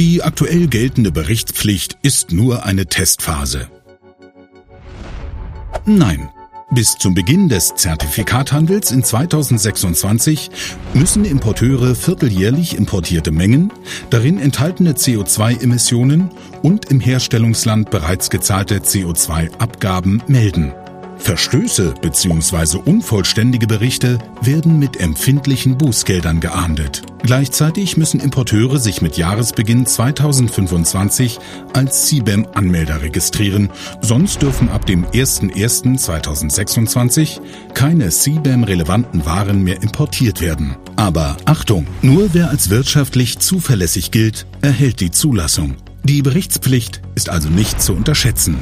Die aktuell geltende Berichtspflicht ist nur eine Testphase. Nein. Bis zum Beginn des Zertifikathandels in 2026 müssen Importeure vierteljährlich importierte Mengen, darin enthaltene CO2-Emissionen und im Herstellungsland bereits gezahlte CO2-Abgaben melden. Verstöße bzw. unvollständige Berichte werden mit empfindlichen Bußgeldern geahndet. Gleichzeitig müssen Importeure sich mit Jahresbeginn 2025 als CBAM-Anmelder registrieren, sonst dürfen ab dem 01.01.2026 keine CBAM-relevanten Waren mehr importiert werden. Aber Achtung, nur wer als wirtschaftlich zuverlässig gilt, erhält die Zulassung. Die Berichtspflicht ist also nicht zu unterschätzen.